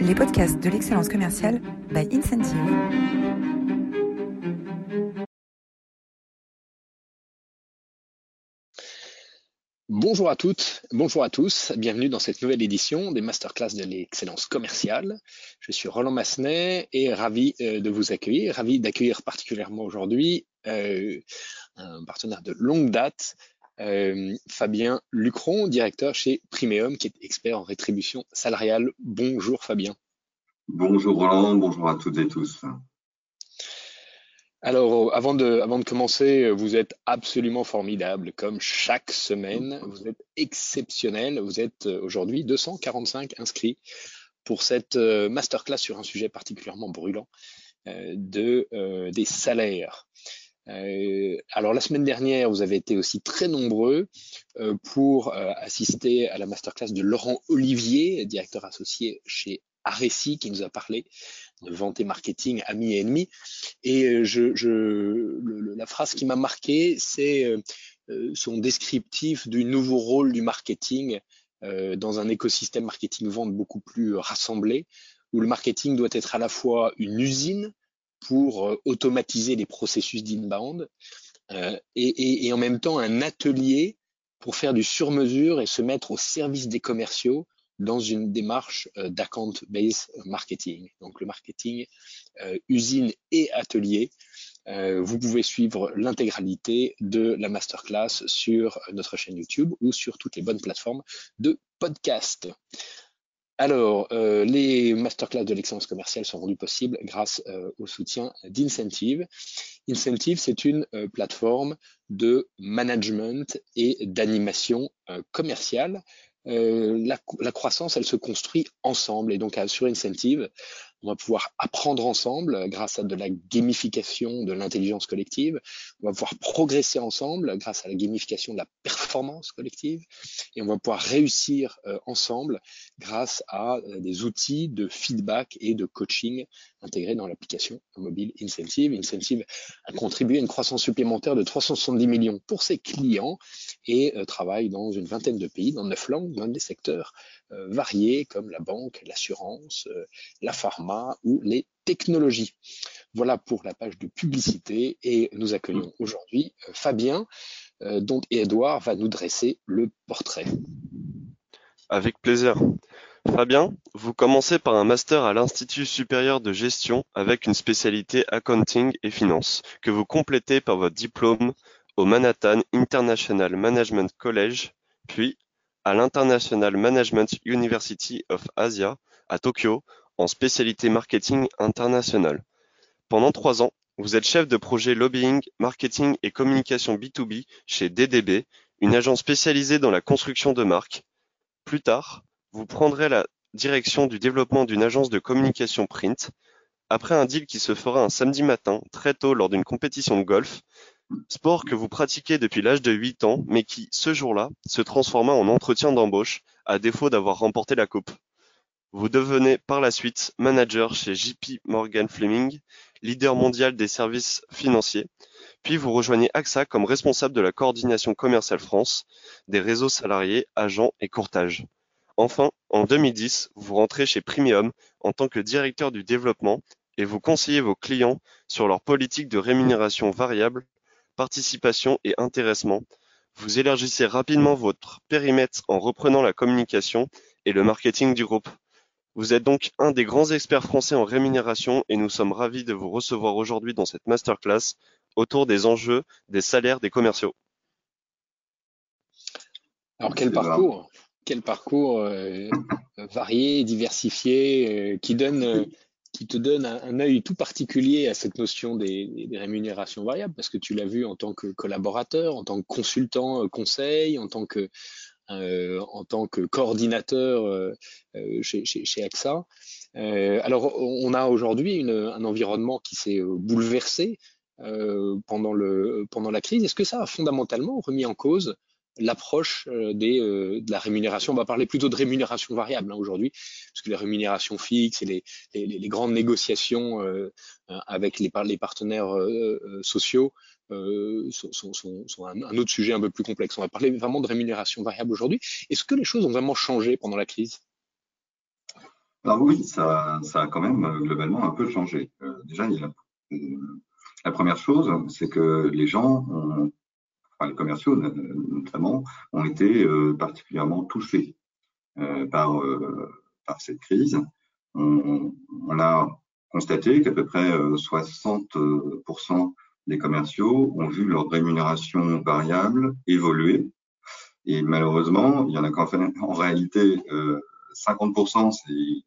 les podcasts de l'excellence commerciale by Incentive. Bonjour à toutes, bonjour à tous, bienvenue dans cette nouvelle édition des masterclass de l'excellence commerciale. Je suis Roland Massenet et ravi euh, de vous accueillir, ravi d'accueillir particulièrement aujourd'hui euh, un partenaire de longue date, euh, Fabien Lucron, directeur chez Primeum, qui est expert en rétribution salariale. Bonjour Fabien. Bonjour Roland, bonjour à toutes et tous. Alors, avant de, avant de commencer, vous êtes absolument formidable, comme chaque semaine. Vous êtes exceptionnel. Vous êtes euh, aujourd'hui 245 inscrits pour cette euh, masterclass sur un sujet particulièrement brûlant de, des salaires. Euh, alors la semaine dernière, vous avez été aussi très nombreux euh, pour euh, assister à la masterclass de Laurent Olivier, directeur associé chez Aressi, qui nous a parlé de vente et marketing amis et ennemis. Et je, je, la phrase qui m'a marqué, c'est son descriptif du nouveau rôle du marketing dans un écosystème marketing vente beaucoup plus rassemblé, où le marketing doit être à la fois une usine pour euh, automatiser les processus d'inbound euh, et, en même temps un atelier pour faire du sur-mesure et se mettre au service des commerciaux dans une démarche euh, d'account-based marketing. Donc le marketing usine et atelier. vous pouvez suivre l'intégralité de la masterclass sur notre chaîne YouTube ou sur toutes les bonnes plateformes de podcast. Alors, euh, les masterclass de l'excellence commerciale sont rendus possibles grâce euh, au soutien d'Incentive. Incentive, c'est une euh, plateforme de management et d'animation commerciale. La, la, croissance, elle se construit ensemble et donc sur Incentive, on va pouvoir apprendre ensemble grâce à de la gamification de l'intelligence collective. On va pouvoir progresser ensemble grâce à la gamification de la performance collective. Et on va pouvoir réussir euh, ensemble grâce à euh, des outils de feedback et de coaching intégrés dans l'application mobile Incentive. Incentive a contribué à une croissance supplémentaire de 370 millions pour ses clients et euh, travaille dans une vingtaine de pays, dans neuf langues, dans des secteurs variés comme la banque, l'assurance, la pharma ou les technologies. Voilà pour la page de publicité et nous accueillons aujourd'hui euh, Fabien euh, dont Edouard va nous dresser le portrait. Avec plaisir. Fabien, vous commencez par un master à l'Institut supérieur de gestion avec une spécialité accounting et finance que vous complétez par votre diplôme au Manhattan International Management College, puis à l'International Management University of Asia à Tokyo en spécialité marketing international. Pendant trois ans, vous êtes chef de projet lobbying, marketing et communication B2B chez DDB, une agence spécialisée dans la construction de marques. Plus tard, vous prendrez la direction du développement d'une agence de communication print. Après un deal qui se fera un samedi matin, très tôt lors d'une compétition de golf, sport que vous pratiquez depuis l'âge de 8 ans, mais qui, ce jour-là, se transforma en entretien d'embauche, à défaut d'avoir remporté la coupe. Vous devenez par la suite manager chez JP Morgan Fleming, leader mondial des services financiers, puis vous rejoignez AXA comme responsable de la coordination commerciale France, des réseaux salariés, agents et courtage. Enfin, en 2010, vous rentrez chez Premium en tant que directeur du développement et vous conseillez vos clients sur leur politique de rémunération variable, participation et intéressement. Vous élargissez rapidement votre périmètre en reprenant la communication et le marketing du groupe. Vous êtes donc un des grands experts français en rémunération et nous sommes ravis de vous recevoir aujourd'hui dans cette masterclass autour des enjeux des salaires des commerciaux. Alors quel parcours, quel parcours euh, varié, diversifié, euh, qui donne, euh, qui te donne un, œil tout particulier à cette notion des, rémunérations variables, parce que tu l'as vu en tant que collaborateur, en tant que consultant conseil, en tant que euh, en tant que coordinateur euh, euh, chez, AXA. alors, on a aujourd'hui un environnement qui s'est bouleversé pendant, le, pendant la crise. Est-ce que ça a fondamentalement remis en cause l'approche des, de la rémunération. On va parler plutôt de rémunération variable hein, aujourd'hui, parce que les rémunérations fixes et les, grandes négociations avec les, partenaires sociaux euh, sont, un, autre sujet un peu plus complexe. On va parler vraiment de rémunération variable aujourd'hui. Est-ce que les choses ont vraiment changé pendant la crise? Alors oui, ça, a quand même globalement un peu changé. déjà, la première chose, c'est que les gens, les commerciaux notamment, ont été particulièrement touchés par, par cette crise. On, a constaté qu'à peu près 60% des commerciaux ont vu leur rémunération variable évoluer. Et malheureusement, il y en a même, en réalité, euh, 50%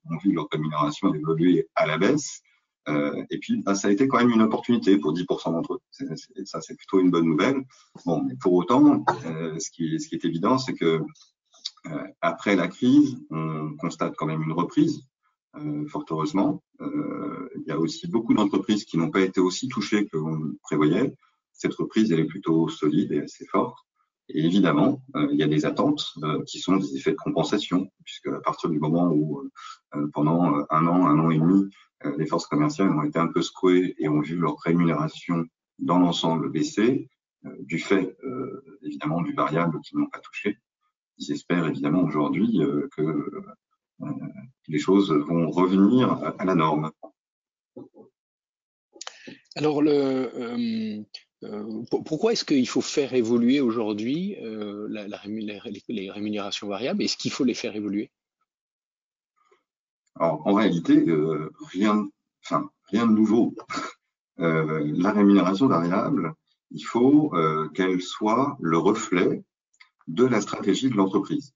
ont vu leur rémunération évoluer à la baisse. Euh, et puis, bah, ça a été quand même une opportunité pour 10% d'entre eux. ça, c'est plutôt une bonne nouvelle. Bon, mais pour autant, euh, ce, qui, est évident, c'est que euh, après la crise, on constate quand même une reprise fort heureusement. Il y a aussi beaucoup d'entreprises qui n'ont pas été aussi touchées que l'on prévoyait. Cette reprise, elle est plutôt solide et assez forte. Et évidemment, euh, il y a des attentes qui sont des effets de compensation, puisque à partir du moment où pendant un an, un an et demi, les forces commerciales ont été un peu secouées et ont vu leur rémunération dans l'ensemble baisser, du fait évidemment du variable qu'ils n'ont pas touché. Ils espèrent évidemment aujourd'hui que les choses vont revenir à la norme. Alors, le, euh, euh, pourquoi est-ce qu'il faut faire évoluer aujourd'hui euh, les, rémunérations variables Est-ce qu'il faut les faire évoluer? Alors, en réalité, rien, enfin, rien de nouveau. la rémunération variable, il faut qu'elle soit le reflet de la stratégie de l'entreprise.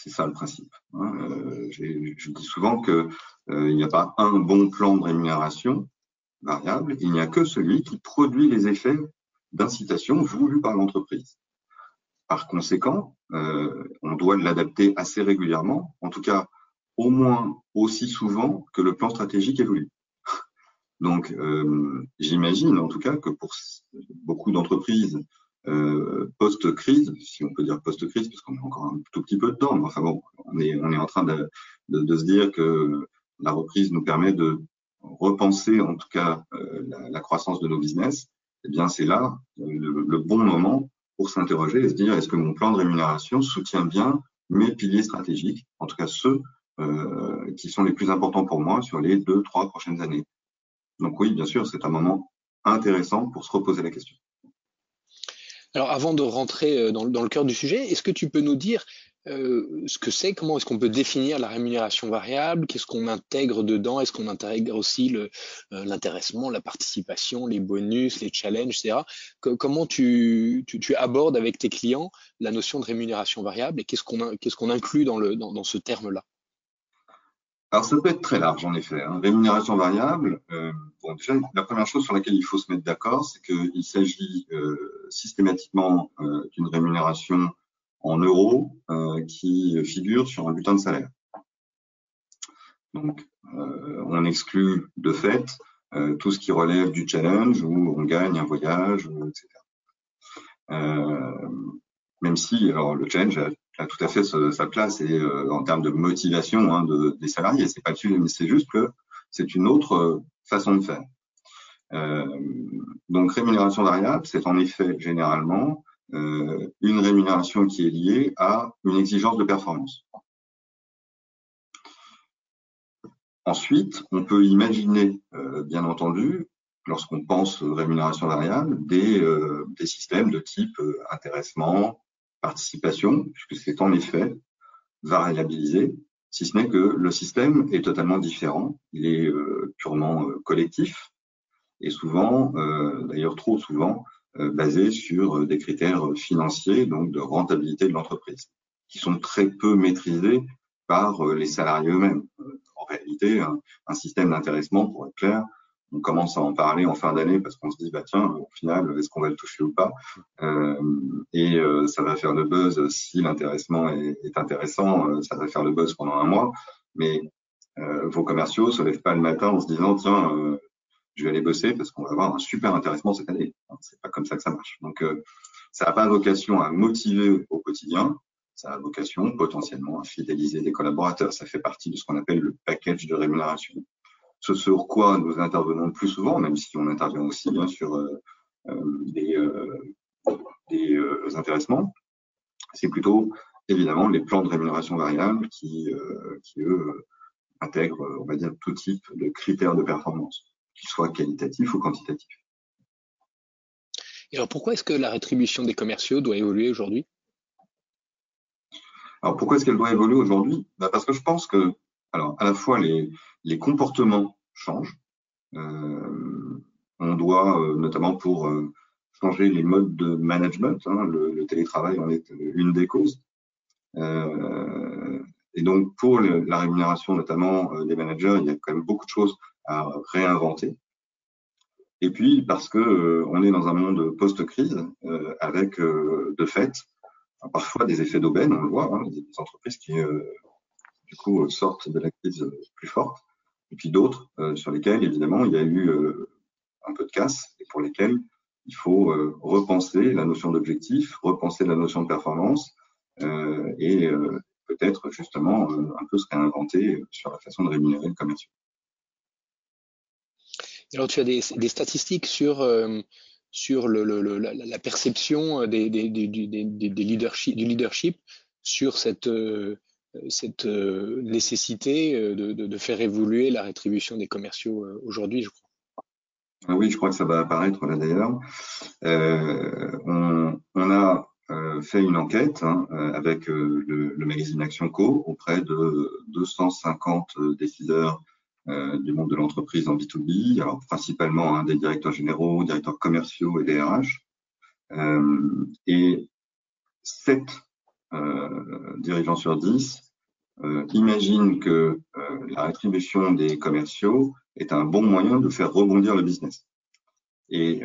C'est ça le principe. Hein. Euh, je dis souvent qu'il euh, n'y a pas un bon plan de rémunération variable, il n'y a que celui qui produit les effets d'incitation voulus par l'entreprise. Par conséquent, euh, on doit l'adapter assez régulièrement, en tout cas au moins aussi souvent que le plan stratégique évolue. Donc, j'imagine en tout cas que pour beaucoup d'entreprises euh, post-crise, si on peut dire post-crise, parce qu'on est encore un tout petit peu dedans, mais enfin bon, on est, on est en train de, de, de se dire que la reprise nous permet de repenser en tout cas euh, la, la, croissance de nos business, eh bien c'est là le, le, bon moment pour s'interroger et se dire est-ce que mon plan de rémunération soutient bien mes piliers stratégiques, en tout cas ceux euh, qui sont les plus importants pour moi sur les deux, trois prochaines années? Donc oui, bien sûr, c'est un moment intéressant pour se reposer la question. Alors, avant de rentrer euh, dans, le cœur du sujet, est-ce que tu peux nous dire euh, ce que c'est, comment est-ce qu'on peut définir la rémunération variable, qu'est-ce qu'on intègre dedans, est-ce qu'on intègre aussi euh, l'intéressement, la participation, les bonus, les challenges, etc. comment tu, abordes avec tes clients la notion de rémunération variable et qu'est-ce qu'on inclut dans, ce terme-là? Alors ça peut être très large en effet. Hein. Rémunération variable, euh, bon, déjà la première chose sur laquelle il faut se mettre d'accord, c'est qu'il s'agit euh, systématiquement euh, d'une rémunération en euros euh, qui figure sur un bulletin de salaire. Donc euh, on exclut de fait tout ce qui relève du challenge où on gagne un voyage, etc. même si alors le challenge a tout à fait sa place et euh, en termes de motivation hein, de, des salariés. C'est pas dessus, mais c'est juste que c'est une autre euh, façon de faire. Euh, donc rémunération variable, c'est en effet généralement euh, une rémunération qui est liée à une exigence de performance. Ensuite, on peut imaginer, euh, bien entendu, lorsqu'on pense rémunération variable, des, des systèmes de type intéressement, participation, puisque c'est en effet variabilisé, si ce n'est que le système est totalement différent. Il est euh, purement euh, collectif et souvent, euh, d'ailleurs trop souvent, basé sur des critères financiers, donc de rentabilité de l'entreprise, qui sont très peu maîtrisés par les salariés eux-mêmes. En réalité, un système d'intéressement, pour être clair, on commence à en parler en fin d'année parce qu'on se dit bah tiens au final est-ce qu'on va le toucher ou pas? Euh, et euh, ça va faire le buzz si l'intéressement est, intéressant euh, ça va faire le buzz pendant un mois mais vos commerciaux se lèvent pas le matin en se disant tiens je vais aller bosser parce qu'on va avoir un super intéressement cette année. C'est pas comme ça que ça marche. Donc ça n'a pas vocation à motiver au quotidien. Ça a vocation potentiellement à fidéliser des collaborateurs. Ça fait partie de ce qu'on appelle le package de rémunération. Ce sur quoi nous intervenons le plus souvent, même si on intervient aussi bien sur euh, euh, des, euh, intéressements, c'est plutôt évidemment les plans de rémunération variable qui, qui eux, intègre, on va dire, tout type de critères de performance, qu'ils soient qualitatifs ou quantitatifs. Et alors pourquoi est-ce que la rétribution des commerciaux doit évoluer aujourd'hui? Alors pourquoi est-ce qu'elle doit évoluer aujourd'hui? Bah Parce que je pense que, alors à la fois les, les comportements changent. Euh, on doit, euh, notamment pour euh, changer les modes de management, hein, le, le, télétravail en est une des causes. Et donc pour le, la rémunération notamment des managers, il y a quand même beaucoup de choses à réinventer. Et puis parce que euh, on est dans un monde post-crise euh, avec euh, de fait parfois des effets d'aubaine, on le voit, hein, des entreprises qui du coup sortent de la crise plus fortes, et puis d'autres sur lesquelles évidemment il y a eu un peu de casse et pour lesquelles il faut repenser la notion d'objectif, repenser la notion de performance et peut-être justement un peu se réinventer sur la façon de rémunérer le commercial. Alors, tu as des, statistiques sur, euh, sur la, perception des, des, du leadership sur cette, euh, cette euh, nécessité de, de, faire évoluer la rétribution des commerciaux aujourd'hui, je crois. Ah oui, je crois que ça va apparaître là d'ailleurs. on, a fait une enquête hein, avec le, magazine Action Co auprès de 250 décideurs euh, du monde de l'entreprise en B2B, alors principalement hein, des directeurs généraux, directeurs commerciaux et des RH. Euh, et 7 euh, dirigeants sur 10 euh, imaginent que euh, la rétribution des commerciaux est un bon moyen de faire rebondir le business. Et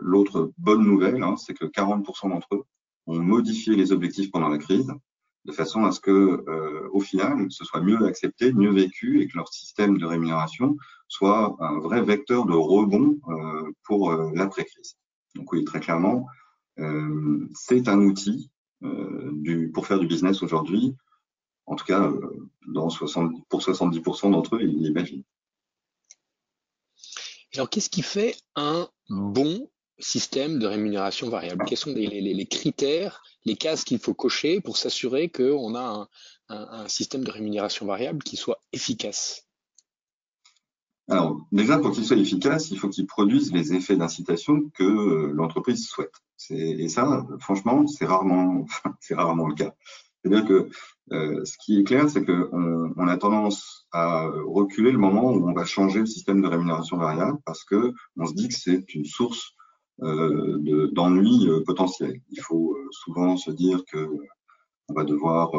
l'autre bonne nouvelle, hein, c'est que 40% d'entre eux ont modifié les objectifs pendant la crise de façon à ce que, euh, au final, ce soit mieux accepté, mieux vécu et que leur système de rémunération soit un vrai vecteur de rebond euh, pour euh, l'après-crise. Donc oui, très clairement, c'est un outil pour faire du business aujourd'hui. En tout cas, dans 60, pour 70% d'entre eux, ils l'imaginent. Alors, qu'est-ce qui fait un bon système de rémunération variable Quels sont les, les, les critères, les cases qu'il faut cocher pour s'assurer qu'on a un, un, un, système de rémunération variable qui soit efficace? Alors, déjà, pour qu'il soit efficace, il faut qu'il produise les effets d'incitation que euh, l'entreprise souhaite. Et ça, franchement, c'est rarement, rarement le cas. C'est-à-dire que euh, ce qui est clair, c'est qu'on on a tendance à reculer le moment où on va changer le système de rémunération variable parce que on se dit que c'est une source d'ennuis euh, potentiels. Il faut euh, souvent se dire que on va devoir,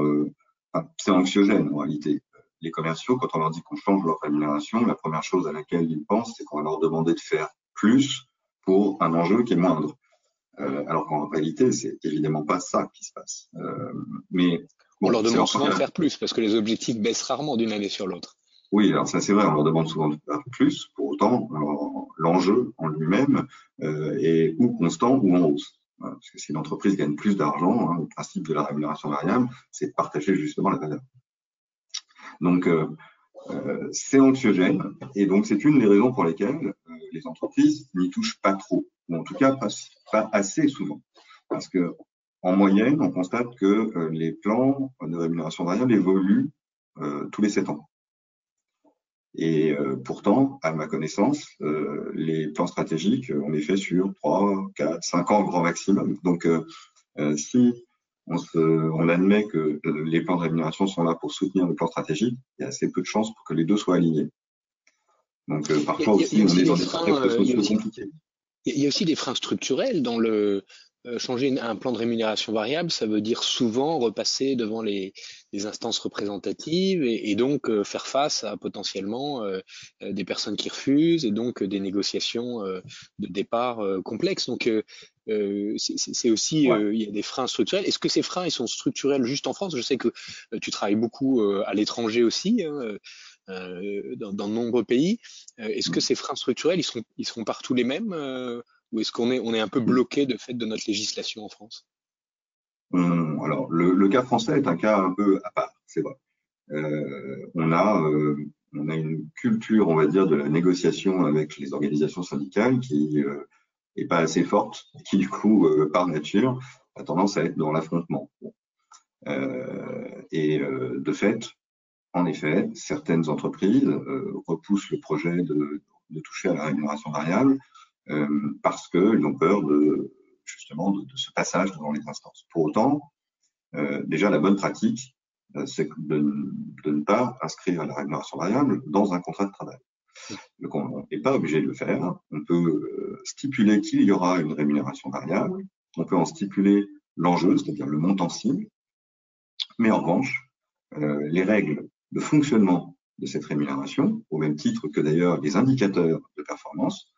enfin, c'est anxiogène en réalité. Les commerciaux, quand on leur dit qu'on change leur rémunération, la première chose à laquelle ils pensent, c'est qu'on va leur demander de faire plus pour un enjeu qui est moindre. Euh, alors qu'en réalité, c'est évidemment pas ça qui se passe. Euh, mais bon, on leur demande souvent de faire plus parce que les objectifs baissent rarement d'une année sur l'autre. Oui, alors ça c'est vrai, on leur demande souvent de faire plus. Pour autant, l'enjeu en lui-même euh, est ou constant ou en hausse. Parce que si l'entreprise gagne plus d'argent, hein, le principe de la rémunération variable, c'est de partager justement la valeur. Donc, euh, euh, c'est anxiogène et donc c'est une des raisons pour lesquelles les entreprises n'y touchent pas trop, ou en tout cas pas, assez souvent. Parce que en moyenne, on constate que les plans de rémunération variable évoluent tous les sept ans. Et euh, pourtant, à ma connaissance, euh, les plans stratégiques, on les fait sur 3, 4, 5 ans grand maximum. Donc, euh, euh, si on, se, on, admet que les plans de rémunération sont là pour soutenir le plan stratégique, il y a assez peu de chances pour que les deux soient alignés. Donc, parfois aussi, on est dans des contextes sociaux compliqués. Il y a aussi des freins structurels dans le, euh, changer un plan de rémunération variable, ça veut dire souvent repasser devant les, les instances représentatives et, et, donc euh, faire face à potentiellement euh, des personnes qui refusent et donc des négociations de départ complexes. Donc c'est aussi ouais. il y a des freins structurels. Est-ce que ces freins ils sont structurels juste en France? Je sais que tu travailles beaucoup à l'étranger aussi. Hein, dans, dans, de nombreux pays. Est-ce que mm. ces freins structurels, ils seront, ils seront partout les mêmes ou est-ce qu'on est, on est un peu bloqué de fait de notre législation en France? Hum, Alors, le, cas français est un cas un peu à part, c'est vrai. Euh, on, a, euh, on a une culture, on va dire, de la négociation avec les organisations syndicales qui euh, est pas assez forte, qui du coup, euh, par nature, a tendance à être dans l'affrontement. Euh, et euh, de fait, en effet, certaines entreprises repoussent le projet de, toucher à la rémunération variable parce qu'ils ont peur de justement de, ce passage devant les instances. Pour autant, déjà la bonne pratique, c'est de, de, ne pas inscrire la rémunération variable dans un contrat de travail. Donc on n'est pas obligé de le faire. On peut euh, stipuler qu'il y aura une rémunération variable. On peut en stipuler l'enjeu, c'est-à-dire le montant cible. Mais en revanche, euh, les règles de fonctionnement de cette rémunération, au même titre que d'ailleurs les indicateurs de performance, euh,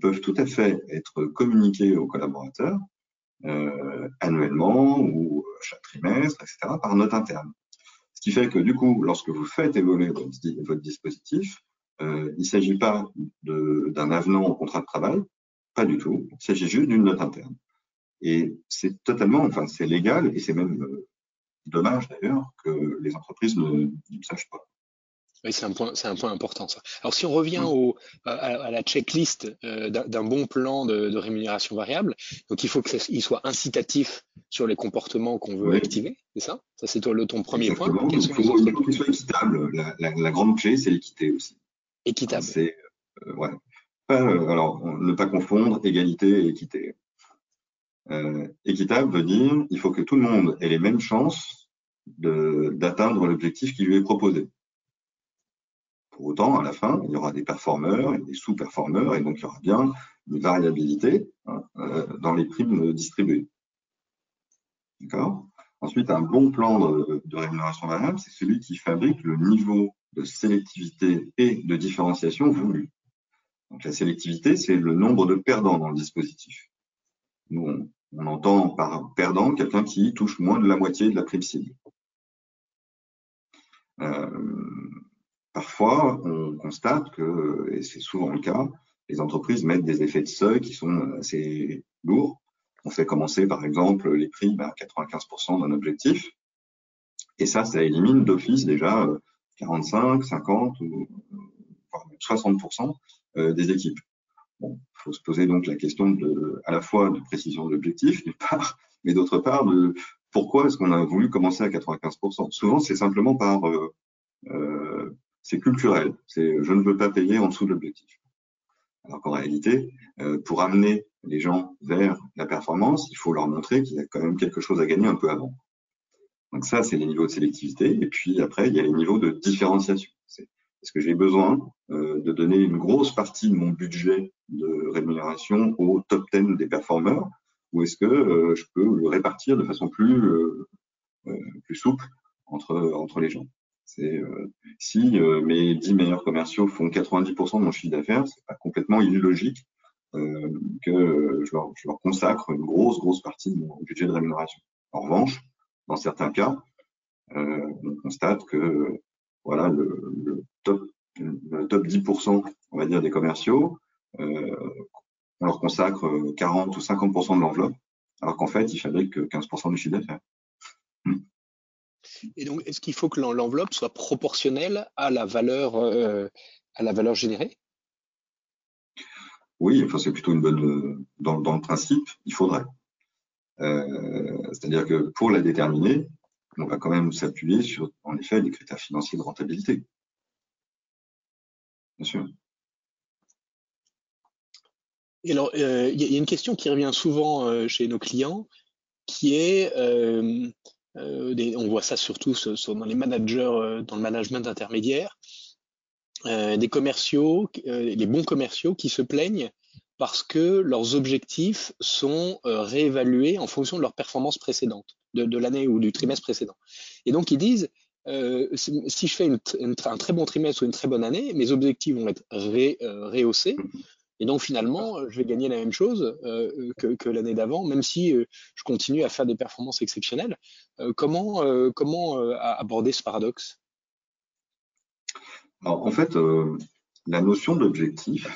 peuvent tout à fait être communiqués aux collaborateurs annuellement ou chaque trimestre, etc., par note interne. Ce qui fait que du coup, lorsque vous faites évoluer votre dispositif, euh, il ne s'agit pas d'un avenant au contrat de travail, pas du tout. Il s'agit juste d'une note interne. Et c'est totalement, enfin, c'est légal et c'est même euh, dommage d'ailleurs que les entreprises ne, le sachent pas. Oui, c'est un point, c'est un point important ça. Alors si on revient au, à, la checklist euh, d'un bon plan de, rémunération variable, donc il faut qu'il soit incitatif sur les comportements qu'on veut activer, c'est ça? Ça c'est ton, ton premier point. il faut qu'il soit équitable. la grande clé, c'est l'équité aussi. Équitable. C'est euh, ouais. Euh, alors, ne pas confondre égalité et équité. Équitable veut dire il faut que tout le monde ait les mêmes chances d'atteindre l'objectif qui lui est proposé. Pour autant, à la fin, il y aura des performeurs et des sous-performeurs, et donc il y aura bien une variabilité hein, dans les primes distribuées. D'accord? Ensuite, un bon plan de, rémunération variable, c'est celui qui fabrique le niveau de sélectivité et de différenciation voulue. Donc la sélectivité, c'est le nombre de perdants dans le dispositif. Nous, on, entend par perdant quelqu'un qui touche moins de la moitié de la prime cible. Euh, parfois, on constate que, et c'est souvent le cas, les entreprises mettent des effets de seuil qui sont assez lourds. On fait commencer, par exemple, les primes à 95% d'un objectif. Et ça, ça élimine d'office déjà 45, 50 ou 60% euh, des équipes. Bon, faut se poser donc la question de, à la fois de précision de l'objectif, d'une part, mais d'autre part de pourquoi est-ce qu'on a voulu commencer à 95%. Souvent, c'est simplement par, euh, euh, c'est culturel. C'est je ne veux pas payer en dessous de l'objectif. Alors qu'en réalité, euh, pour amener les gens vers la performance, il faut leur montrer qu'il y a quand même quelque chose à gagner un peu avant. Donc ça, c'est les niveaux de sélectivité. Et puis après, il y a les niveaux de différenciation. Est-ce que j'ai besoin euh, de donner une grosse partie de mon budget de rémunération au top 10 des performeurs ou est-ce que euh, je peux le répartir de façon plus, plus souple entre, entre les gens c'est si mes 10 meilleurs commerciaux font 90% de mon chiffre d'affaires, c'est pas complètement illogique que je leur, je leur consacre une grosse grosse partie de mon budget de rémunération. En revanche, dans certains cas, euh, on constate que voilà le, top, le top 10%, on va dire, des commerciaux, euh, on leur consacre 40 ou 50% de l'enveloppe, alors qu'en fait, ils fabriquent 15% du chiffre d'affaires. Hmm. Et donc, est-ce qu'il faut que l'enveloppe soit proportionnelle à la valeur, euh, à la valeur générée? Oui, enfin, c'est plutôt une bonne. Dans, dans, le principe, il faudrait. Euh, c'est-à-dire que pour la déterminer, on va quand même s'appuyer sur, en effet, des critères financiers de rentabilité. Bien sûr. Et alors, euh, il y a une question qui revient souvent chez nos clients, qui est, on voit ça surtout dans les managers, dans le management intermédiaire, des commerciaux, les bons commerciaux qui se plaignent parce que leurs objectifs sont euh, réévalués en fonction de leur performance précédente, de, l'année ou du trimestre précédent. Et donc ils disent, euh, si je fais un très bon trimestre ou une très bonne année, mes objectifs vont être euh, rehaussés. Et donc finalement, je vais gagner la même chose que, l'année d'avant, même si je continue à faire des performances exceptionnelles. comment comment aborder ce paradoxe? En fait, la notion d'objectif,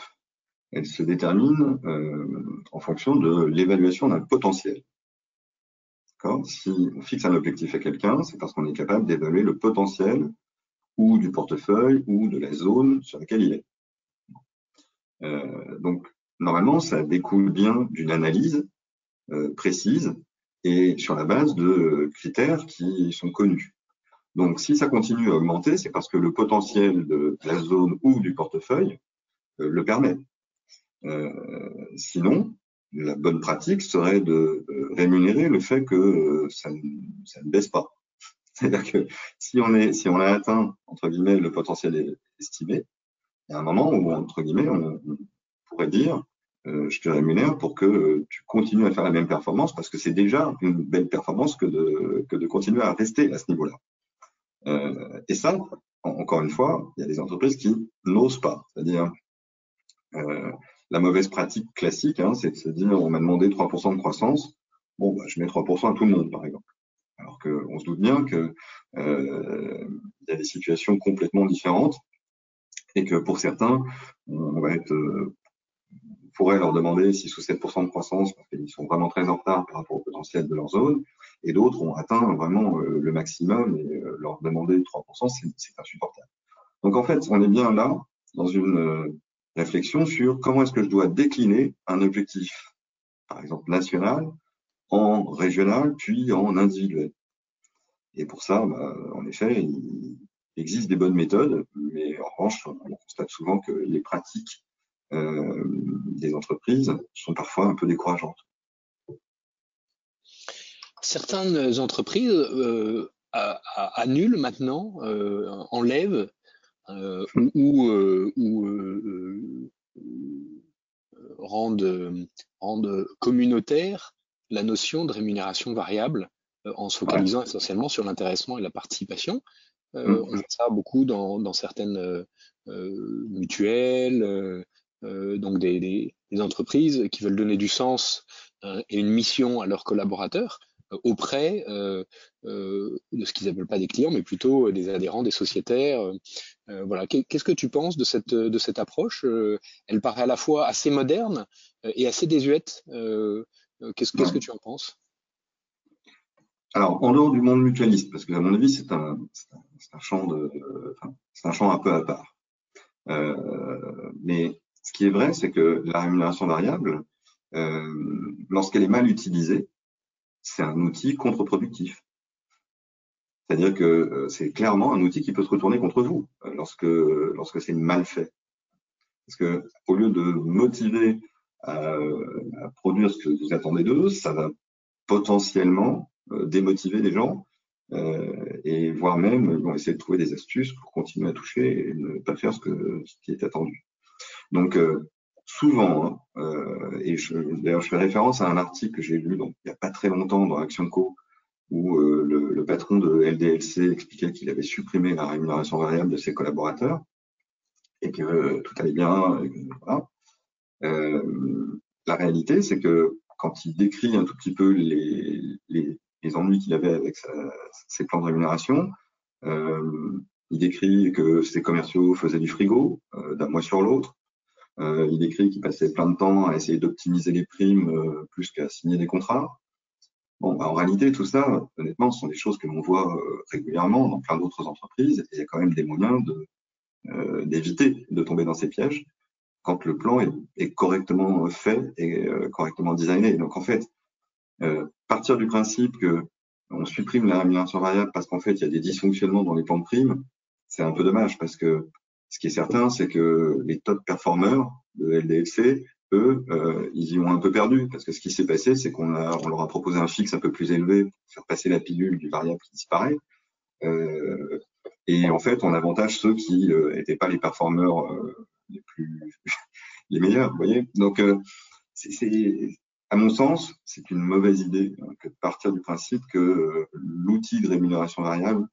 elle se détermine euh, en fonction de l'évaluation d'un potentiel. Si on fixe un objectif à quelqu'un, c'est parce qu'on est capable d'évaluer le potentiel ou du portefeuille ou de la zone sur laquelle il est. Euh, donc, normalement, ça découle bien d'une analyse euh, précise et sur la base de critères qui sont connus. Donc, si ça continue à augmenter, c'est parce que le potentiel de la zone ou du portefeuille euh, le permet. Euh, sinon, la bonne pratique serait de euh, rémunérer le fait que ça, ne, ça ne baisse pas. C'est-à-dire que si on est, si on a atteint entre guillemets le potentiel estimé, il y a un moment où entre guillemets on, pourrait dire euh, je te rémunère pour que tu continues à faire la même performance parce que c'est déjà une belle performance que de que de continuer à rester à ce niveau-là. Euh, et ça, encore une fois, il y a des entreprises qui n'osent pas, c'est-à-dire euh, la mauvaise pratique classique, hein, c'est de se dire on m'a demandé 3% de croissance, bon, bah, je mets 3% à tout le monde, par exemple. Alors qu'on se doute bien qu'il euh, y a des situations complètement différentes et que pour certains, on va être, euh, pourrait leur demander 6 ou 7% de croissance parce qu'ils sont vraiment très en retard par rapport au potentiel de leur zone, et d'autres ont atteint vraiment euh, le maximum et euh, leur demander 3%, c'est insupportable. Donc en fait, on est bien là dans une réflexion sur comment est-ce que je dois décliner un objectif, par exemple national, en régional, puis en individuel. Et pour ça, bah, en effet, existe des bonnes méthodes, mais en revanche, on constate souvent que les pratiques euh, des entreprises sont parfois un peu décourageantes. Certaines entreprises euh, annulent maintenant, euh, enlèvent ou, ou rendent, rendent communautaire la notion de rémunération variable en se focalisant essentiellement sur l'intéressement et la participation. Euh, mm. On voit ça beaucoup dans, dans certaines euh, mutuelles, donc des, des, des, entreprises qui veulent donner du sens et une mission à leurs collaborateurs auprès euh, euh, de ce qu'ils appellent pas des clients, mais plutôt des adhérents, des sociétaires. Euh, voilà. Qu'est-ce que tu penses de cette de cette approche Elle paraît à la fois assez moderne et assez désuète. Qu'est-ce qu'est-ce que tu en penses? Alors, en dehors du monde mutualiste, parce que à mon avis, c'est un, un, champ de, c'est un champ un peu à part. Euh, mais ce qui est vrai, c'est que la rémunération variable, euh, lorsqu'elle est mal utilisée, c'est un outil contre-productif. C'est-à-dire que euh, c'est clairement un outil qui peut se retourner contre vous euh, lorsque lorsque c'est mal fait. Parce que au lieu de motiver à, à produire ce que vous attendez d'eux, ça va potentiellement démotiver les gens euh, et voire même ils vont essayer de trouver des astuces pour continuer à toucher et ne pas faire ce, qui est attendu. Donc euh, souvent, hein, et d'ailleurs je fais référence à un article que j'ai lu donc il n'y a pas très longtemps dans Action Co où le, patron de LDLC expliquait qu'il avait supprimé la rémunération variable de ses collaborateurs et que tout allait bien. voilà. euh, la réalité, c'est que quand il décrit un tout petit peu les, les ennuis qu'il avait avec ses plans de rémunération. Euh, il décrit que ses commerciaux faisaient du frigo euh, d'un mois sur l'autre. Euh, il décrit qu'il passait plein de temps à essayer d'optimiser les primes plus qu'à signer des contrats. Bon, bah, en réalité, tout ça, honnêtement, ce sont des choses que l'on voit régulièrement dans plein d'autres entreprises. Il y a quand même des moyens d'éviter de tomber dans ces pièges quand le plan est, est correctement fait et correctement designé. Donc en fait, partir du principe que on supprime la rémunération variable parce qu'en fait il y a des dysfonctionnements dans les plans de primes, c'est un peu dommage parce que ce qui est certain, c'est que les top performeurs de LDLC, eux, euh, ils y ont un peu perdu parce que ce qui s'est passé, c'est qu'on on leur a proposé un fixe un peu plus élevé pour faire passer la pilule du variable qui disparaît. Euh, et en fait, on avantage ceux qui n'étaient euh, pas les performeurs euh, les plus les meilleurs, vous voyez. Donc, euh, c'est à mon sens, c'est une mauvaise idée hein, que de partir du principe que euh, l'outil de rémunération variable,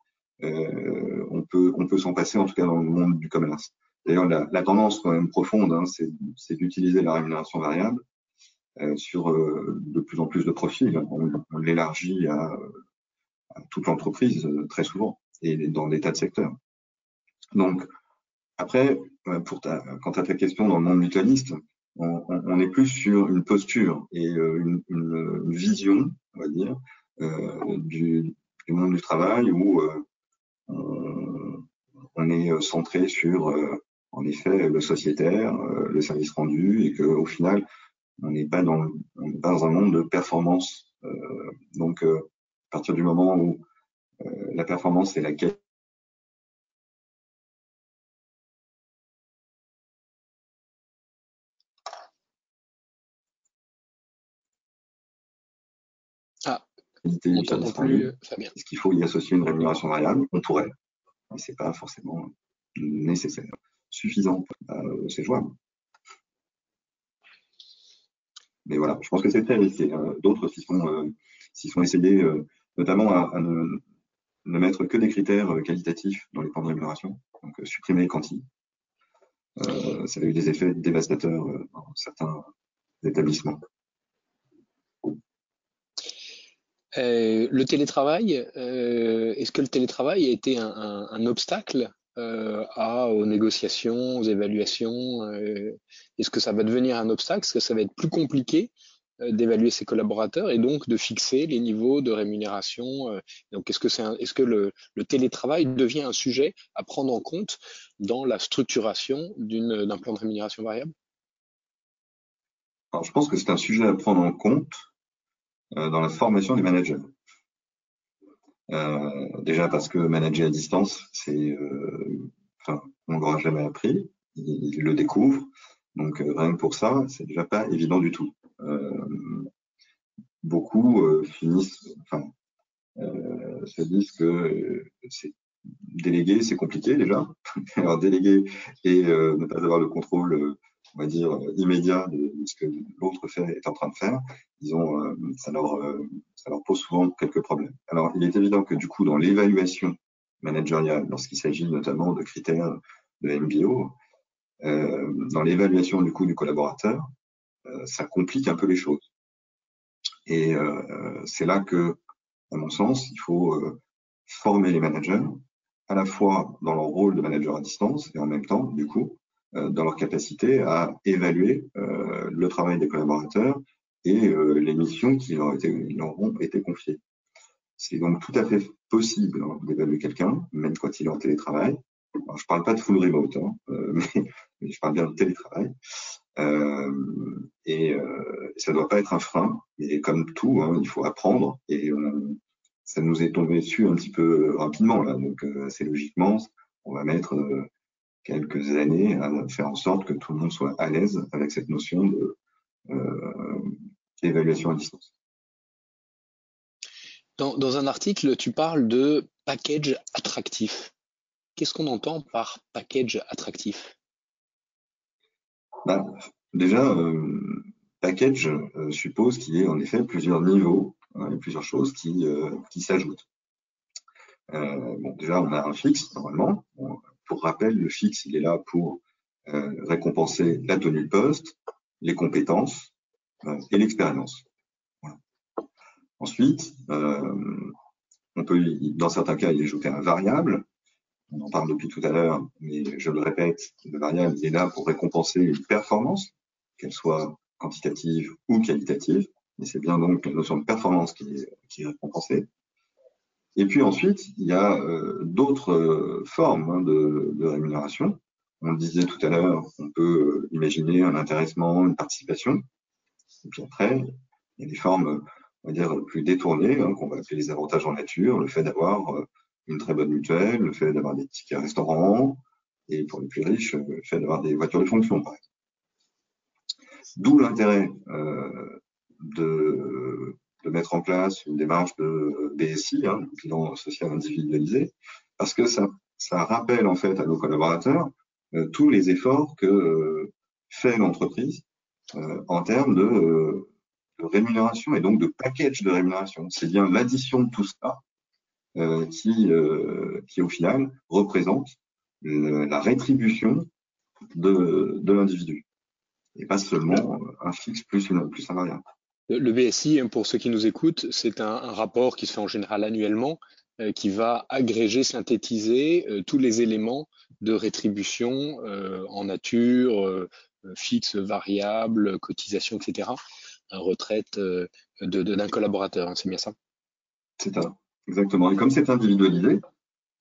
euh, on peut, on peut s'en passer, en tout cas dans le monde du commerce. D'ailleurs, la, la, tendance quand même profonde, hein, c'est d'utiliser la rémunération variable euh, sur euh, de plus en plus de profils. On, on l'élargit à, à, toute l'entreprise euh, très souvent et dans des tas de secteurs. Donc, après, euh, pour ta, quant à ta question dans le monde mutualiste, on, on, est plus sur une posture et euh, une, une, vision, on va dire, euh, du, du, monde du travail où euh, on, est centré sur, euh, en effet, le sociétaire, euh, le service rendu, et qu'au final, on n'est pas dans, pas dans un monde de performance. donc, à partir du moment où la performance et la qualité Est-ce qu'il faut y associer une rémunération variable On pourrait, mais ce n'est pas forcément nécessaire. Suffisant, euh, c'est jouable. Mais voilà, je pense que c'est très risqué. Hein. D'autres s'y sont, euh, sont, essayés, euh, notamment à, ne, mettre que des critères qualitatifs dans les plans de rémunération, donc supprimer quanti. ça a eu des effets dévastateurs dans certains établissements. Euh, le télétravail, euh, est-ce que le télétravail a été un, obstacle euh, à, aux négociations, aux évaluations Est-ce que ça va devenir un obstacle? Est-ce que ça va être plus compliqué d'évaluer ses collaborateurs et donc de fixer les niveaux de rémunération Donc, est-ce que, c'est est-ce que le, télétravail devient un sujet à prendre en compte dans la structuration d'un plan de rémunération variable? Alors, je pense que c'est un sujet à prendre en compte dans la formation des managers. Euh, déjà parce que manager à distance, c'est, euh, enfin, on l'aura jamais appris, il, le découvre. Donc rien que pour ça, c'est déjà pas évident du tout. beaucoup finissent, enfin, se disent que c'est déléguer, c'est compliqué déjà. Alors déléguer et ne pas avoir le contrôle on va dire, immédiat de, ce que l'autre fait, est en train de faire, ils ont, euh, ça, leur, euh, ça leur pose souvent quelques problèmes. Alors, il est évident que du coup, dans l'évaluation managériale, lorsqu'il s'agit notamment de critères de MBO, euh, dans l'évaluation du coût du collaborateur, euh, ça complique un peu les choses. Et euh, c'est là que, à mon sens, il faut former les managers, à la fois dans leur rôle de manager à distance et en même temps, du coup, euh, dans leur capacité à évaluer euh, le travail des collaborateurs et euh, les missions qui leur, ont été confiées. C'est donc tout à fait possible hein, d'évaluer quelqu'un, même quand il est en télétravail. Je parle pas de full remote, hein, mais, je parle bien de télétravail. Et ça doit pas être un frein. Et comme tout, hein, il faut apprendre. Et ça nous est tombé dessus un petit peu rapidement là. Donc c'est logiquement, on va mettre quelques années à faire en sorte que tout le monde soit à l'aise avec cette notion de euh, d'évaluation à distance. Dans, dans, un article, tu parles de package attractif. Qu'est-ce qu'on entend par package attractif? Bah, Déjà, euh, package euh, suppose qu'il y ait en effet plusieurs niveaux hein, et plusieurs choses qui, euh, qui s'ajoutent. Euh, bon, déjà, on a un fixe normalement. Pour rappel, le fixe, il est là pour euh, récompenser la tenue de poste, les compétences et l'expérience. Ensuite, euh, on peut, dans certains cas, y ajouter un variable. On en parle depuis tout à l'heure, mais je le répète, le variable est là pour récompenser une performance, qu'elle soit quantitative ou qualitative. Et c'est bien donc la notion de performance qui est, qui est récompensée. Et puis ensuite, il y a euh, d'autres euh, formes hein, de, de, rémunération. On le disait tout à l'heure, on peut euh, imaginer un intéressement, une participation. Et puis après, il y a des formes, on va dire, plus détournées, hein, qu'on va appeler les avantages en nature, le fait d'avoir une très bonne mutuelle, le fait d'avoir des tickets restaurants, et pour les plus riches, le fait d'avoir des voitures de fonction, par exemple. D'où l'intérêt euh, de de mettre en place une démarche de BSI, hein, bilan social individualisé, parce que ça, ça rappelle en fait à nos collaborateurs euh, tous les efforts que euh, fait l'entreprise euh, en termes de, de, rémunération et donc de package de rémunération. C'est bien l'addition de tout ça qui, qui au final représente la rétribution de, de l'individu et pas seulement un fixe plus, une, plus un variable. Le BSI, pour ceux qui nous écoutent, c'est un, rapport qui se fait en général annuellement, euh, qui va agréger, synthétiser euh, tous les éléments de rétribution euh, en nature, fixe, variable, cotisation, etc. Retraite d'un collaborateur, hein, c'est bien ça? C'est ça, exactement. Et comme c'est individualisé,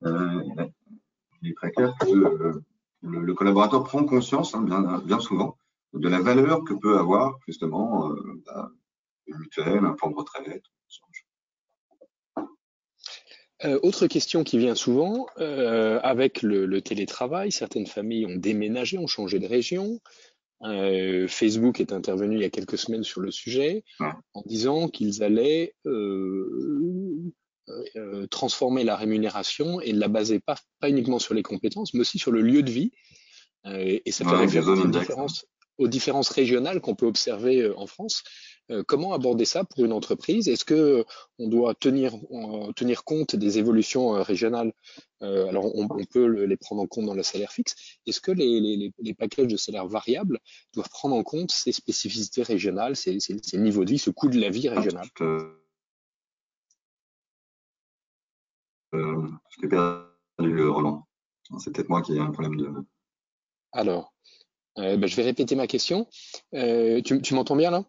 il est très clair que le, collaborateur prend conscience, hein, bien, souvent, de la valeur que peut avoir justement bah, une mutuelle, un plan de retraite. Euh, autre question qui vient souvent, euh, avec le, télétravail, certaines familles ont déménagé, ont changé de région. Euh, Facebook est intervenu il y a quelques semaines sur le sujet en disant qu'ils allaient transformer la rémunération et ne la baser pas, pas uniquement sur les compétences, mais aussi sur le lieu de vie. et ça fait référence aux aux différences régionales qu'on peut observer en France. Euh, comment aborder ça pour une entreprise? Est-ce que euh, on doit tenir, tenir compte des évolutions euh, régionales? Alors, on, peut les prendre en compte dans le salaire fixe. Est-ce que les, les, les, packages de salaire variables doivent prendre en compte ces spécificités régionales, ces, ces, niveaux de vie, ce coût de la vie régional euh, Je t'ai perdu, Roland. C'est peut-être moi qui ai un problème de. Alors, ben, je vais répéter ma question. tu, tu m'entends bien là?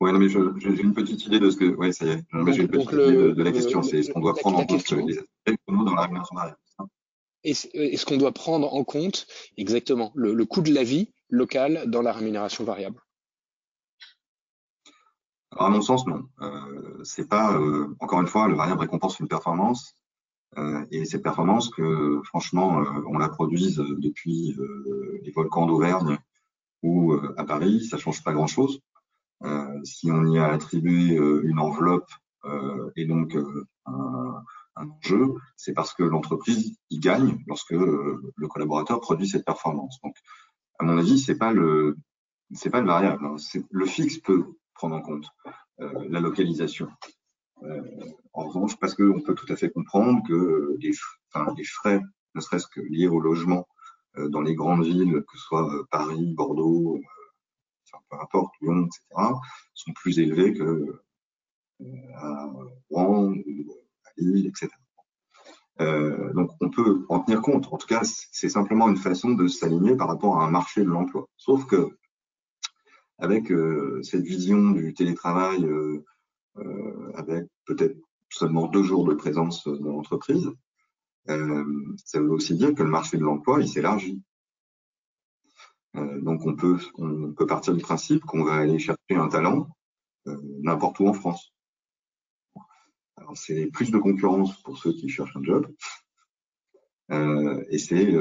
Oui, non, mais j'ai une petite idée de ce que. Oui, ça y est. J'ai une petite idée de, la question. C'est est-ce qu'on doit prendre en compte les aspects dans la rémunération variable Est-ce qu'on doit prendre en compte exactement le, coût de la vie locale dans la rémunération variable Alors, à mon sens, non. Euh, c'est pas, euh, encore une fois, le variable récompense une performance. Euh, et cette performance que, franchement, euh, on la produise depuis euh, les volcans d'Auvergne ou à Paris, ça change pas grand-chose. Si on y a attribué une enveloppe et donc un, un enjeu, c'est parce que l'entreprise y gagne lorsque le collaborateur produit cette performance. Donc, à mon avis, c'est pas le c'est pas le variable. Hein. Le fixe peut prendre en compte la localisation. Euh, en revanche, parce qu'on peut tout à fait comprendre que les, frais, ne serait-ce que liés au logement euh, dans les grandes villes, que ce soit Paris, Bordeaux, peu importe, Lyon, etc., sont plus élevés que euh, à Rouen ou à Lille, etc. Euh, donc on peut en tenir compte. En tout cas, c'est simplement une façon de s'aligner par rapport à un marché de l'emploi. Sauf que avec euh, cette vision du télétravail, euh, euh avec peut-être seulement deux jours de présence dans l'entreprise, ça veut aussi dire que le marché de l'emploi il s'élargit. Euh, donc on peut, on peut partir du principe qu'on va aller chercher un talent euh, n'importe où en France. C'est plus de concurrence pour ceux qui cherchent un job, euh, et c'est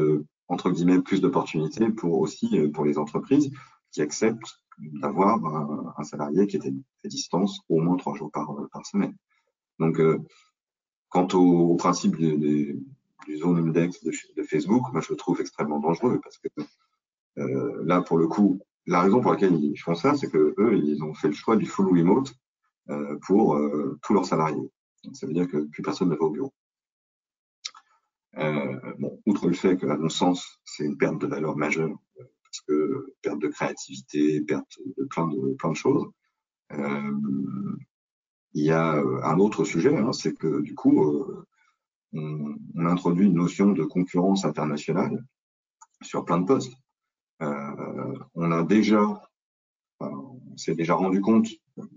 entre guillemets plus d'opportunités pour aussi pour les entreprises qui acceptent d'avoir un, salarié qui est à distance au moins trois jours par, par semaine. Donc, quant au, principe du, zone index de, Facebook, moi je le trouve extrêmement dangereux parce que euh, là, pour le coup, la raison pour laquelle ils font ça, c'est que eux, ils ont fait le choix du full remote euh, pour euh, tous leurs salariés. Donc, ça veut dire que plus personne ne va au bureau. bon, outre le fait que, à mon sens, c'est une perte de valeur majeure, parce que perte de créativité, perte de plein de plein de choses. il y a un autre sujet, hein, c'est que du coup, on, on, introduit une notion de concurrence internationale sur plein de postes. Euh, on a déjà, s'est déjà rendu compte,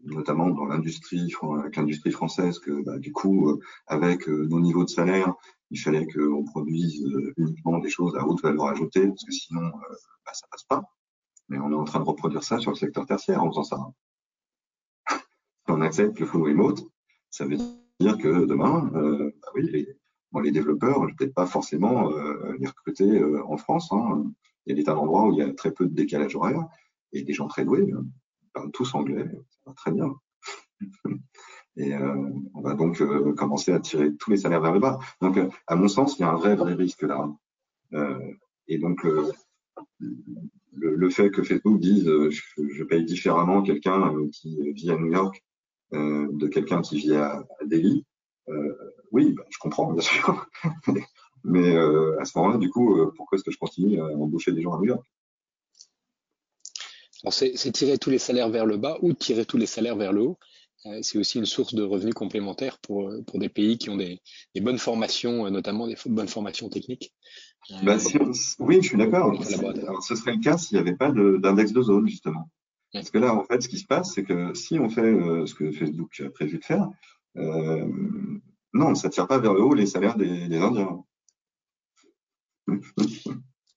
notamment dans l'industrie, avec l'industrie française, que bah, du coup, euh, avec euh, nos niveaux de salaire, il fallait qu'on produise uniquement des choses à haute valeur ajoutée, parce que sinon, bah, ça passe pas. Mais on est en train de reproduire ça sur le secteur tertiaire en faisant ça. si on accepte le full remote, ça veut dire que demain, bah les, développeurs, je peut-être pas forcément les recruter en France. Hein. Il y a des tas d'endroits où il y a très peu de décalage horaire et des gens très doués, ils parlent tous anglais, ça va très bien. Et euh, on va donc euh, commencer à tirer tous les salaires vers le bas. Donc, euh, à mon sens, il y a un vrai, vrai risque là. et donc, le, le, fait que Facebook dise je, paye différemment quelqu'un qui vit à New York de quelqu'un qui vit à, Delhi, oui, bah, je comprends, bien sûr. Mais euh, à ce moment-là, du coup, euh, pourquoi est-ce que je continue à embaucher des gens à New York? C'est tirer tous les salaires vers le bas ou tirer tous les salaires vers le haut. Euh, c'est aussi une source de revenus complémentaires pour, pour des pays qui ont des, des bonnes formations, notamment des bonnes formations techniques. Bah, oui, je suis d'accord. Alors, ce serait le cas s'il n'y avait pas d'index de, zone, justement. Parce que là, en fait, ce qui se passe, c'est que si on fait ce que Facebook a prévu de faire, euh, non, ça ne tire pas vers le haut les salaires des, des Indiens.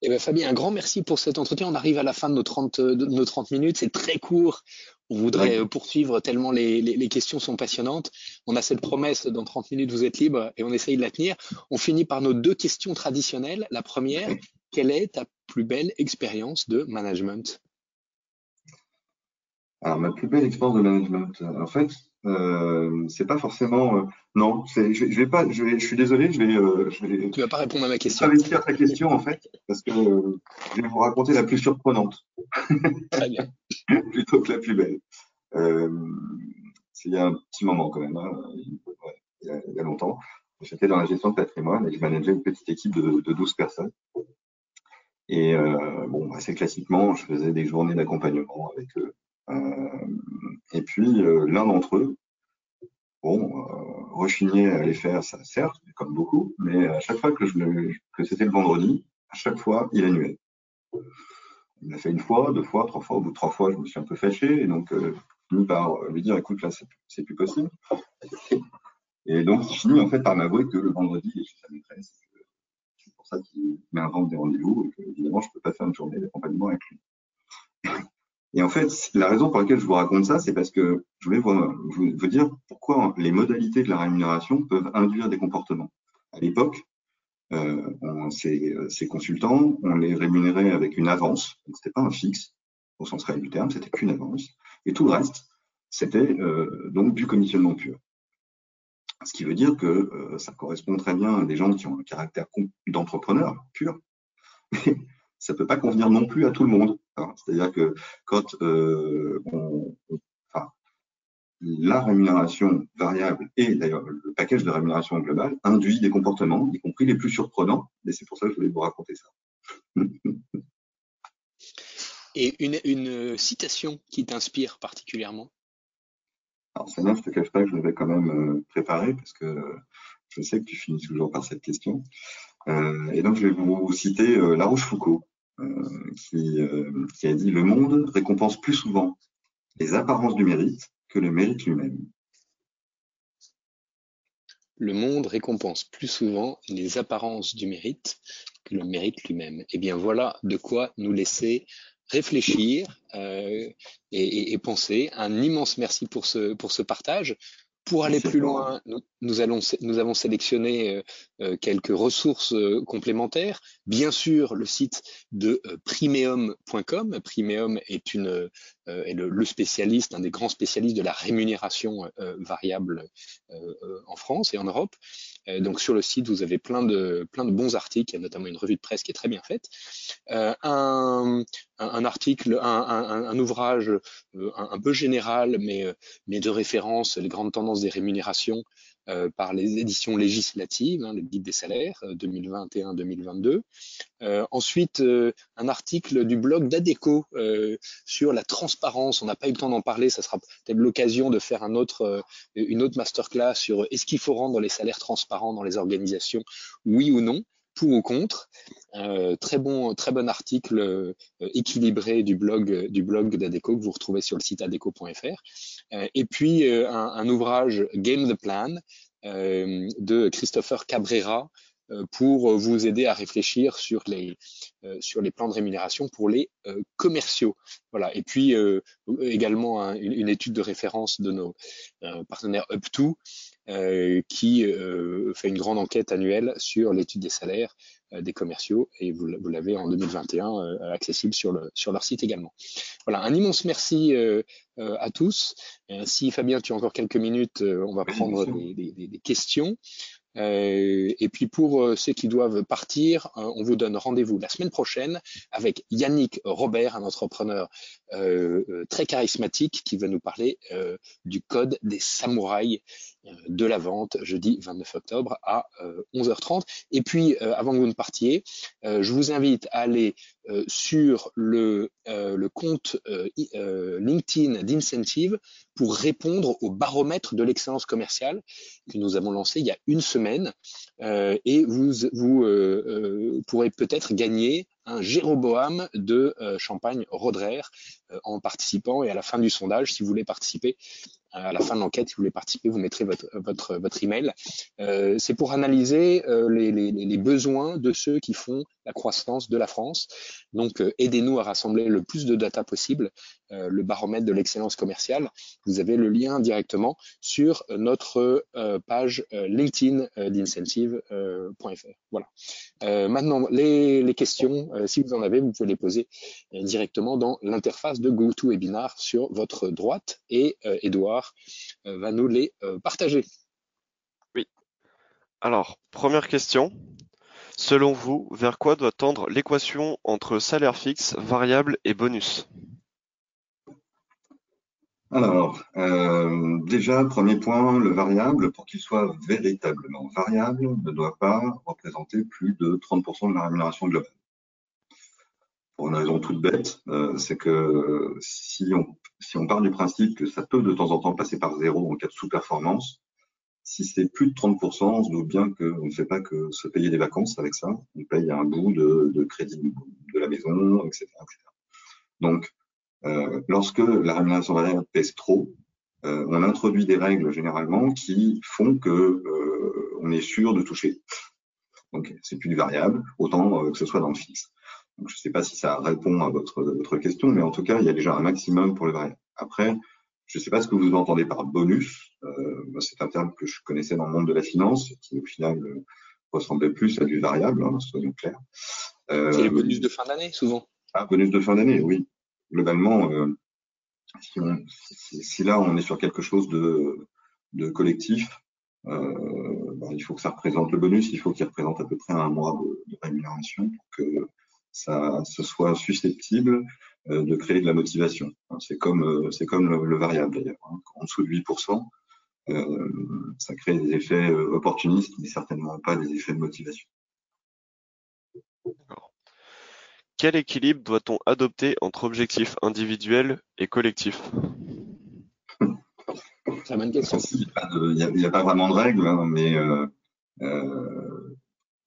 Eh bien, Fabien, un grand merci pour cet entretien. On arrive à la fin de nos 30, de nos 30 minutes. C'est très court. On voudrait poursuivre tellement les, les, questions sont passionnantes. On a cette promesse, dans 30 minutes, vous êtes libre et on essaye de la tenir. On finit par nos deux questions traditionnelles. La première, quelle est ta plus belle expérience de management? Alors, ma plus belle expérience de management, en fait, euh, c'est pas forcément. Euh, non, je, je, vais pas. Je, vais, je suis désolé, je vais, euh, je vais. Tu vas pas répondre à ma question. Je vais ta question en fait, parce que je vais vous raconter la plus surprenante. Très bien. Plutôt que la plus belle. C'est il y a un petit moment quand même, hein, il, y a, il, y a, longtemps. J'étais dans la gestion de patrimoine et je manageais une petite équipe de, de 12 personnes. Et bon, assez classiquement, je faisais des journées d'accompagnement avec eux. Et puis euh, l'un d'entre eux, bon, euh, rechigner à les faire, ça certes, comme beaucoup, mais à chaque fois que, que c'était le vendredi, à chaque fois, il annulait. Il l'a fait une fois, deux fois, trois fois. Au bout de trois fois, je me suis un peu fâché et donc euh, fini par lui dire écoute là, c'est plus possible. Et donc, il finit en fait par m'avouer que le vendredi, il est chez sa maîtresse. C'est pour ça qu'il m'invente des rendez-vous et que, évidemment, je peux pas faire une journée d'accompagnement avec lui. Et en fait, la raison pour laquelle je vous raconte ça, c'est parce que je voulais vous, dire pourquoi les modalités de la rémunération peuvent induire des comportements. À l'époque, euh, ces, consultants, on les rémunérait avec une avance. Donc, c'était pas un fixe au sens réel du terme, c'était qu'une avance. Et tout le reste, c'était euh, donc du commissionnement pur. Ce qui veut dire que euh, ça correspond très bien à des gens qui ont un caractère d'entrepreneur pur. Ça peut pas convenir non plus à tout le monde. C'est-à-dire que quand euh, on, enfin, la rémunération variable et d'ailleurs le package de rémunération globale induit des comportements, y compris les plus surprenants, et c'est pour ça que je voulais vous raconter ça. et une, une citation qui t'inspire particulièrement? Alors, Sania, je te cache pas que je l'avais quand même euh, préparé parce que je sais que tu finis toujours par cette question. Euh, et donc, je vais vous citer euh, La Rochefoucauld, euh, qui, euh, qui a dit Le monde récompense plus souvent les apparences du mérite que le mérite lui-même. Le monde récompense plus souvent les apparences du mérite que le mérite lui-même. Eh bien voilà de quoi nous laisser réfléchir euh, et, et, penser. Un immense merci pour ce, pour ce partage. Pour aller plus loin, nous, allons, nous avons sélectionné euh, euh, quelques ressources euh, complémentaires. Bien sûr, le site de primeum.com. Primeum est, une, est le, spécialiste, un des grands spécialistes de la rémunération variable en France et en Europe. Donc sur le site, vous avez plein de, plein de bons articles, il y a notamment une revue de presse qui est très bien faite. un, un, article, un, un ouvrage un, peu général, mais, mais de référence, les grandes tendances des rémunérations euh, par les éditions législatives, hein, le guide des salaires 2021-2022. Euh, euh, ensuite, un article du blog d'Adeco sur la transparence. On n'a pas eu le temps d'en parler, ça sera peut-être l'occasion de faire autre, une autre masterclass sur est-ce qu'il faut rendre les salaires transparents dans les organisations, oui ou non pour ou contre. Euh, très bon, très bon article euh, équilibré du blog du blog d'Adeco que vous retrouvez sur le site adeco.fr. Euh, et puis un, un, ouvrage Game the Plan de Christopher Cabrera pour vous aider à réfléchir sur les sur les plans de rémunération pour les commerciaux. Voilà. Et puis également une, une, étude de référence de nos partenaires Up2 euh, qui euh, fait une grande enquête annuelle sur l'étude des salaires euh, des commerciaux et vous, vous l'avez en 2021 accessible sur, le, sur leur site également. Voilà, un immense merci à tous. si Fabien, tu as encore quelques minutes, on va prendre des, des, des questions. Euh, et puis pour euh, ceux qui doivent partir, euh, on vous donne rendez-vous la semaine prochaine avec Yannick Robert, un entrepreneur très charismatique qui va nous parler du code des samouraïs de la vente jeudi 29 octobre à 11h30. Et puis avant que vous ne partiez, je vous invite à aller sur le, le compte LinkedIn d'Incentive pour répondre au baromètre de l'excellence commerciale que nous avons lancé il y a une semaine. Euh, et vous, vous euh, euh, pourrez peut-être gagner un Jéroboam de Champagne Rodrer en participant. Et à la fin du sondage, si vous voulez participer, à la fin de l'enquête, si vous voulez participer, vous mettrez votre, votre, votre email. C'est pour analyser les, les, les besoins de ceux qui font la croissance de la France. Donc, aidez-nous à rassembler le plus de data possible, le baromètre de l'excellence commerciale. Vous avez le lien directement sur notre page LinkedIn d'incentive.fr. Voilà. Maintenant, les, questions, si vous en avez, vous pouvez les poser directement dans l'interface de GoToWebinar sur votre droite et Edouard va nous les partager. Oui. Alors, première question. Selon vous, vers quoi doit tendre l'équation entre salaire fixe, variable et bonus? Alors, euh, déjà, premier point, le variable, pour qu'il soit véritablement variable, ne doit pas représenter plus de 30% de la rémunération globale. Pour une raison toute bête, euh, c'est que si on, si on part du principe que ça peut de temps en temps passer par zéro en cas de sous-performance, si c'est plus de 30%, on se doute bien qu'on ne fait pas que se payer des vacances avec ça. On paye un bout de, crédit de la maison, etc. Donc, euh, lorsque la rémunération variable pèse trop, euh, on introduit des règles généralement qui font que euh, on est sûr de toucher. Donc, c'est plus du variable, autant que ce soit dans le fixe. Donc, je ne sais pas si ça répond à votre, votre question, mais en tout cas, il y a déjà un maximum pour le variable. Après, je ne sais pas ce que vous entendez par bonus. C'est un terme que je connaissais dans le monde de la finance, qui au final ressemblait plus à du variable, hein, soyons clairs. C'est les bonus de fin d'année, souvent. Ah, bonus de fin d'année, oui. Globalement, si, là on est sur quelque chose de, collectif, bah, il faut que ça représente le bonus, il faut qu'il représente à peu près un mois de, rémunération pour que ça se soit susceptible euh, de créer de la motivation. Hein, c'est comme, euh, le, variable d'ailleurs. En dessous de 8%, euh, ça crée des effets opportunistes, mais certainement pas des effets de motivation. Quel équilibre doit-on adopter entre objectifs individuels et collectifs C'est une bonne question. Il n'y a, pas vraiment de règles, hein, mais euh,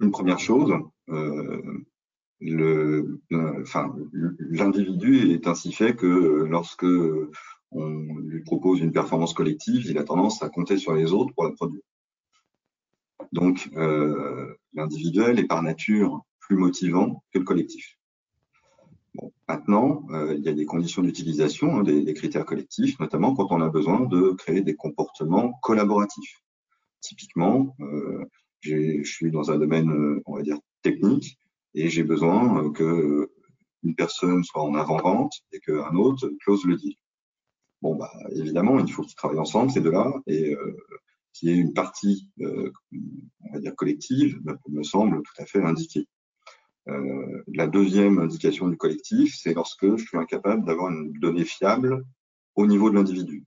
une première chose, euh, l'individu est ainsi fait que lorsque on lui propose une performance collective, il a tendance à compter sur les autres pour la produire. Donc, euh, l'individuel est par nature plus motivant que le collectif. Maintenant, euh, il y a des conditions d'utilisation hein, des, critères collectifs, notamment quand on a besoin de créer des comportements collaboratifs. Typiquement, euh, je suis dans un domaine, euh, on va dire, technique, et j'ai besoin euh, que une personne soit en avant-vente et qu'un autre close le deal. Bon, bah, évidemment, il faut qu'ils travaillent ensemble, ces deux-là, et qu'il y ait une partie, on va dire, collective, me semble tout à fait indiqué. Euh, la deuxième indication du collectif, c'est lorsque je suis incapable d'avoir une donnée fiable au niveau de l'individu.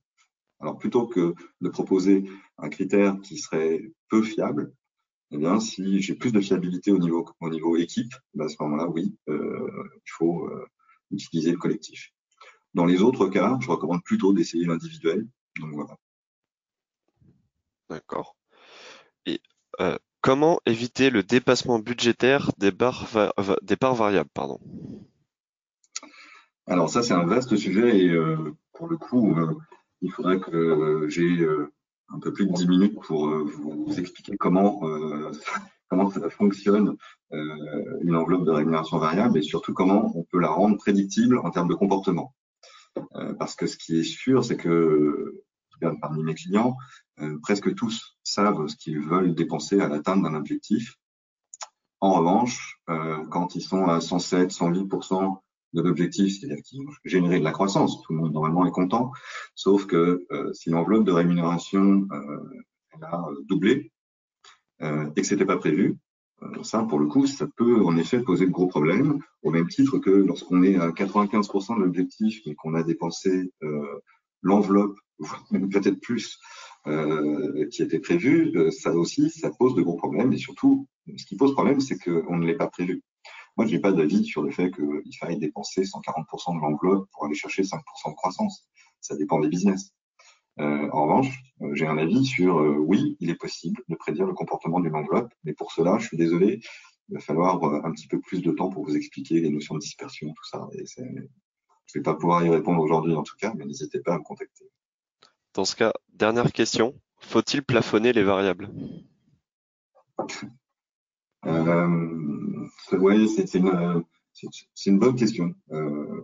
Alors, plutôt que de proposer un critère qui serait peu fiable, eh bien, si j'ai plus de fiabilité au niveau, au niveau équipe, ben, à ce moment-là, oui, euh, il faut euh, utiliser le collectif. Dans les autres cas, je recommande plutôt d'essayer l'individuel. Donc voilà. D'accord. Et comment éviter le dépassement budgétaire des, parts variables Alors ça, c'est un vaste sujet et pour le coup, il faudrait que j'ai un peu plus de 10 minutes pour euh, vous expliquer comment, euh, comment ça fonctionne euh, une enveloppe de rémunération variable et surtout comment on peut la rendre prédictible en termes de comportement. parce que ce qui est sûr, c'est que parmi mes clients, presque tous savent ce qu'ils veulent dépenser à l'atteinte d'un objectif. En revanche, quand ils sont à 107, 108% de l'objectif, c'est-à-dire qu'ils vont générer de la croissance. Tout le monde normalement est content, sauf que euh, si l'enveloppe de rémunération euh, a doublé euh, et que c'était pas prévu, euh, ça pour le coup, ça peut en effet poser de gros problèmes, au même titre que lorsqu'on est à 95% de l'objectif mais qu'on a dépensé l'enveloppe, peut-être plus, qui était prévu, ça aussi, ça pose de gros problèmes. Et surtout, ce qui pose problème, c'est qu'on ne l'est pas prévu. Moi, je n'ai pas d'avis sur le fait qu'il faille dépenser 140% de l'enveloppe pour aller chercher 5% de croissance. Ça dépend des business. Euh, en revanche, euh, j'ai un avis sur euh, oui, il est possible de prédire le comportement d'une enveloppe, mais pour cela, je suis désolé, il va falloir un petit peu plus de temps pour vous expliquer les notions de dispersion, tout ça. Je ne vais pas pouvoir y répondre aujourd'hui en tout cas, mais n'hésitez pas à me contacter. Dans ce cas, dernière question, faut-il plafonner les variables? Euh, ouais, c'est une, bonne question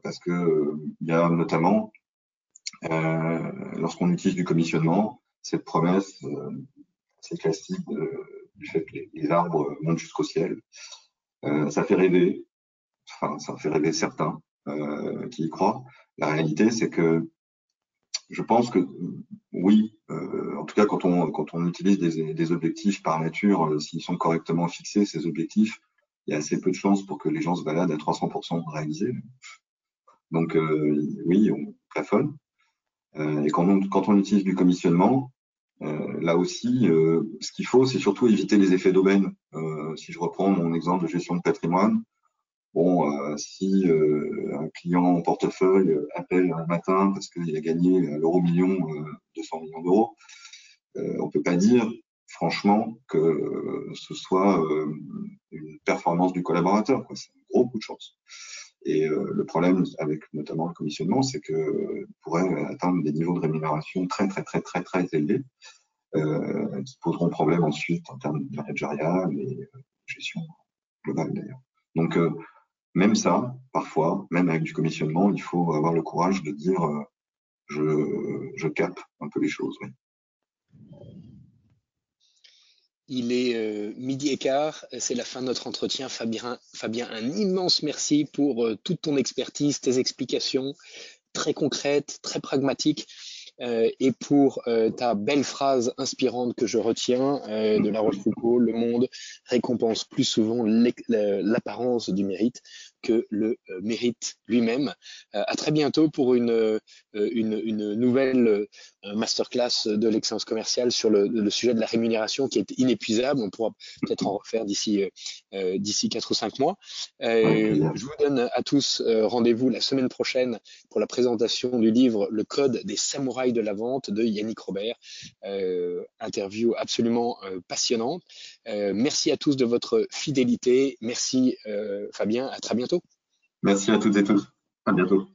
parce que il y a notamment lorsqu'on utilise du commissionnement cette promesse assez classique du fait que les, arbres montent jusqu'au ciel. ça fait rêver, enfin ça fait rêver certains qui y croient. La réalité, c'est que je pense que oui, euh, en tout cas quand on, utilise des, des objectifs par nature, euh, s'ils sont correctement fixés, ces objectifs, il y a assez peu de chances pour que les gens se baladent à 300% réalisés. Donc euh, oui, on plafonne. et quand on, quand on utilise du commissionnement, là aussi, ce qu'il faut, c'est surtout éviter les effets d'aubaine. si je reprends mon exemple de gestion de patrimoine, Bon, euh, si euh, un client en portefeuille appelle un matin parce qu'il a gagné l'euro million, 200 euh, millions d'euros, on peut pas dire franchement que ce soit une performance du collaborateur. C'est un gros coup de chance. Et le problème avec notamment le commissionnement, c'est que pourrait atteindre des niveaux de rémunération très très très très très élevés, qui poseront problème ensuite en termes de managérial et gestion globale d'ailleurs. Donc même ça, parfois, même avec du commissionnement, il faut avoir le courage de dire euh, je, je capte un peu les choses. Il est euh, midi et quart, c'est la fin de notre entretien. Fabien, Fabien un immense merci pour euh, toute ton expertise, tes explications très concrètes, très pragmatiques. Euh, et pour euh, ta belle phrase inspirante que je retiens euh, de La Rochefoucauld, le monde récompense plus souvent l'apparence du mérite que le mérite lui-même. à très bientôt pour une, une, une nouvelle masterclass de l'excellence commerciale sur le, le, sujet de la rémunération qui est inépuisable. On pourra peut-être en refaire d'ici d'ici quatre ou cinq mois. je vous donne à tous rendez-vous la semaine prochaine pour la présentation du livre Le Code des samouraïs de la vente de Yannick Robert. Euh, interview absolument euh, passionnante. Euh, merci à tous de votre fidélité. Merci Fabien. À très bientôt. Merci à toutes et tous. À bientôt.